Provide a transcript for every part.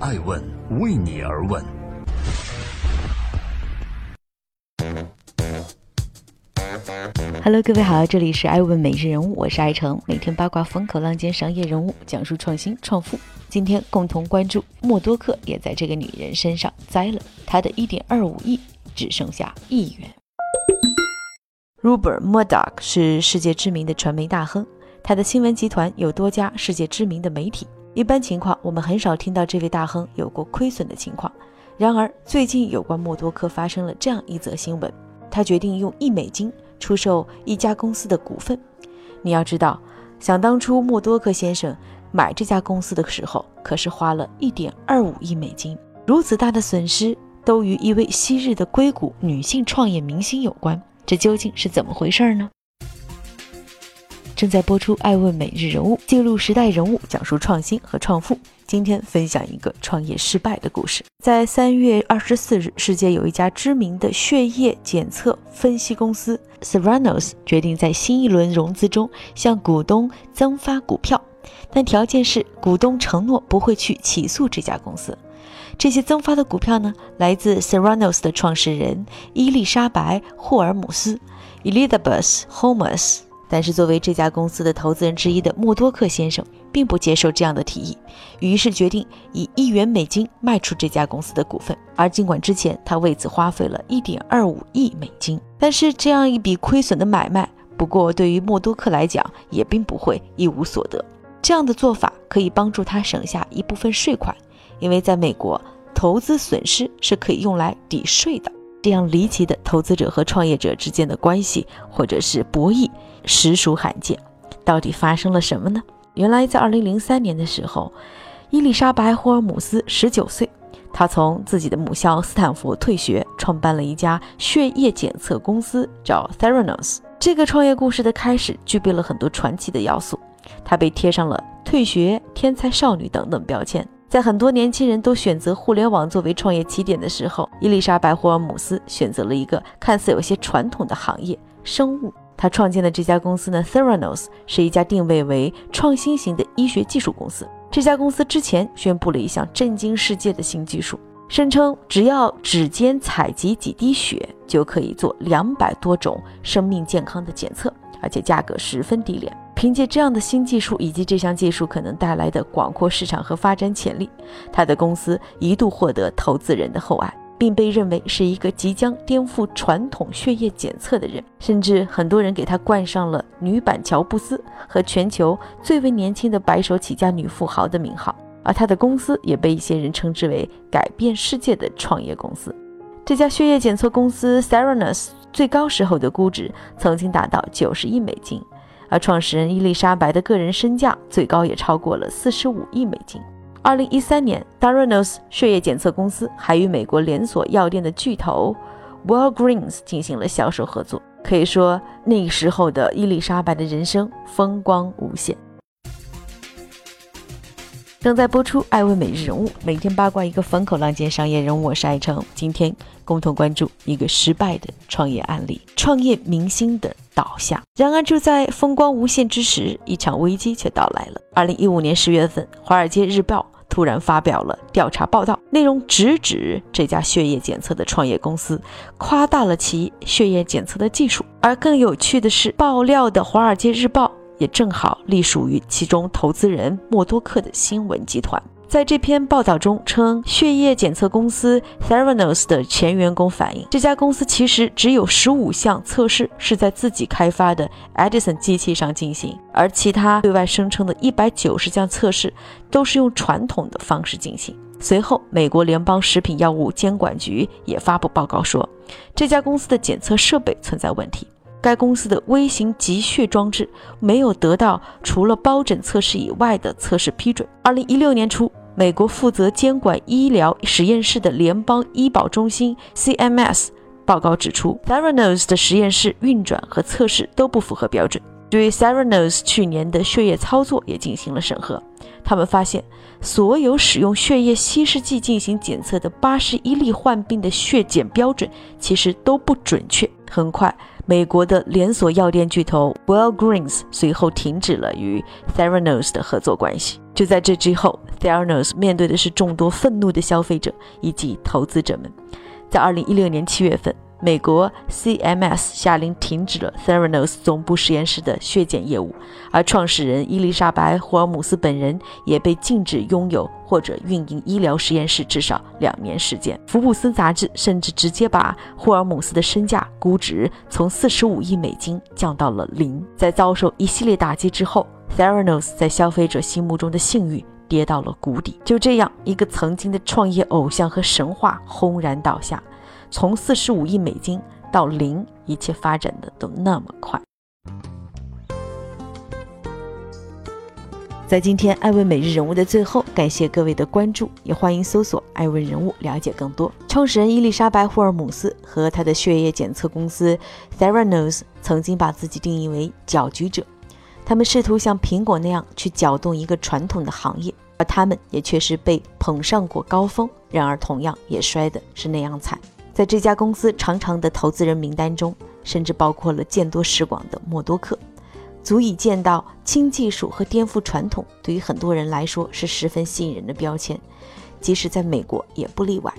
爱问为你而问。Hello，各位好，这里是爱问每日人物，我是爱成，每天八卦风口浪尖商业人物，讲述创新创富。今天共同关注默多克也在这个女人身上栽了，她的一点二五亿只剩下亿元。Rupert Murdoch 是世界知名的传媒大亨，他的新闻集团有多家世界知名的媒体。一般情况，我们很少听到这位大亨有过亏损的情况。然而，最近有关默多克发生了这样一则新闻：他决定用一美金出售一家公司的股份。你要知道，想当初默多克先生买这家公司的时候，可是花了一点二五亿美金。如此大的损失，都与一位昔日的硅谷女性创业明星有关。这究竟是怎么回事呢？正在播出《爱问每日人物》，记录时代人物，讲述创新和创富。今天分享一个创业失败的故事。在三月二十四日，世界有一家知名的血液检测分析公司 s e r a n o s 决定在新一轮融资中向股东增发股票，但条件是股东承诺不会去起诉这家公司。这些增发的股票呢，来自 s e r a n o s 的创始人伊丽莎白·霍尔姆斯 （Elizabeth Holmes）。但是，作为这家公司的投资人之一的默多克先生，并不接受这样的提议，于是决定以一元美金卖出这家公司的股份。而尽管之前他为此花费了一点二五亿美金，但是这样一笔亏损的买卖，不过对于默多克来讲，也并不会一无所得。这样的做法可以帮助他省下一部分税款。因为在美国，投资损失是可以用来抵税的。这样离奇的投资者和创业者之间的关系，或者是博弈，实属罕见。到底发生了什么呢？原来，在2003年的时候，伊丽莎白·霍尔姆斯19岁，她从自己的母校斯坦福退学，创办了一家血液检测公司，叫 Theranos。这个创业故事的开始具备了很多传奇的要素，她被贴上了退学、天才少女等等标签。在很多年轻人都选择互联网作为创业起点的时候，伊丽莎白·霍尔姆斯选择了一个看似有些传统的行业——生物。她创建的这家公司呢，Theranos 是一家定位为创新型的医学技术公司。这家公司之前宣布了一项震惊世界的新技术，声称只要指尖采集几滴血，就可以做两百多种生命健康的检测，而且价格十分低廉。凭借这样的新技术以及这项技术可能带来的广阔市场和发展潜力，他的公司一度获得投资人的厚爱，并被认为是一个即将颠覆传统血液检测的人。甚至很多人给他冠上了“女版乔布斯”和全球最为年轻的白手起家女富豪的名号。而他的公司也被一些人称之为改变世界的创业公司。这家血液检测公司 Theranos 最高时候的估值曾经达到九十亿美金。而创始人伊丽莎白的个人身价最高也超过了四十五亿美金。二零一三年 d a r a n o s 血液检测公司还与美国连锁药店的巨头 Walgreens 进行了销售合作。可以说，那时候的伊丽莎白的人生风光无限。正在播出《爱问每日人物》，每天八卦一个风口浪尖商业人物，我是爱成。今天共同关注一个失败的创业案例——创业明星的倒下。然而，就在风光无限之时，一场危机却到来了。二零一五年十月份，《华尔街日报》突然发表了调查报道，内容直指这家血液检测的创业公司夸大了其血液检测的技术。而更有趣的是，爆料的《华尔街日报》。也正好隶属于其中投资人默多克的新闻集团。在这篇报道中称，血液检测公司 Theranos 的前员工反映，这家公司其实只有十五项测试是在自己开发的 Edison 机器上进行，而其他对外声称的一百九十项测试都是用传统的方式进行。随后，美国联邦食品药物监管局也发布报告说，这家公司的检测设备存在问题。该公司的微型集血装置没有得到除了包疹测试以外的测试批准。二零一六年初，美国负责监管医疗实验室的联邦医保中心 （CMS） 报告指出，Theranos 的实验室运转和测试都不符合标准。对 Theranos 去年的血液操作也进行了审核，他们发现，所有使用血液稀释剂进行检测的八十一例患病的血检标准其实都不准确。很快。美国的连锁药店巨头 Walgreens 随后停止了与 Theranos 的合作关系。就在这之后，Theranos 面对的是众多愤怒的消费者以及投资者们。在二零一六年七月份。美国 CMS 下令停止了 Theranos 总部实验室的血检业务，而创始人伊丽莎白·霍尔姆斯本人也被禁止拥有或者运营医疗实验室至少两年时间。福布斯杂志甚至直接把霍尔姆斯的身价估值从四十五亿美金降到了零。在遭受一系列打击之后，Theranos 在消费者心目中的信誉跌到了谷底。就这样，一个曾经的创业偶像和神话轰然倒下。从四十五亿美金到零，一切发展的都那么快。在今天艾问每日人物的最后，感谢各位的关注，也欢迎搜索艾问人物了解更多。创始人伊丽莎白·霍尔姆斯和他的血液检测公司 Theranos 曾经把自己定义为搅局者，他们试图像苹果那样去搅动一个传统的行业，而他们也确实被捧上过高峰，然而同样也摔的是那样惨。在这家公司长长的投资人名单中，甚至包括了见多识广的默多克，足以见到轻技术和颠覆传统对于很多人来说是十分吸引人的标签，即使在美国也不例外。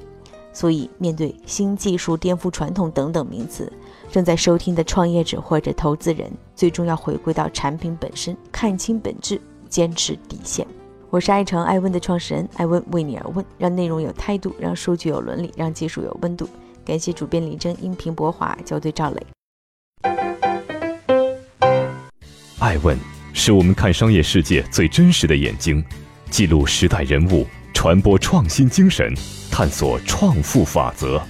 所以，面对新技术、颠覆传统等等名词，正在收听的创业者或者投资人，最终要回归到产品本身，看清本质，坚持底线。我是爱成爱问的创始人，爱问为你而问，让内容有态度，让数据有伦理，让技术有温度。感谢主编李征，音频博华，校对赵磊。爱问是我们看商业世界最真实的眼睛，记录时代人物，传播创新精神，探索创富法则。